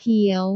เขียว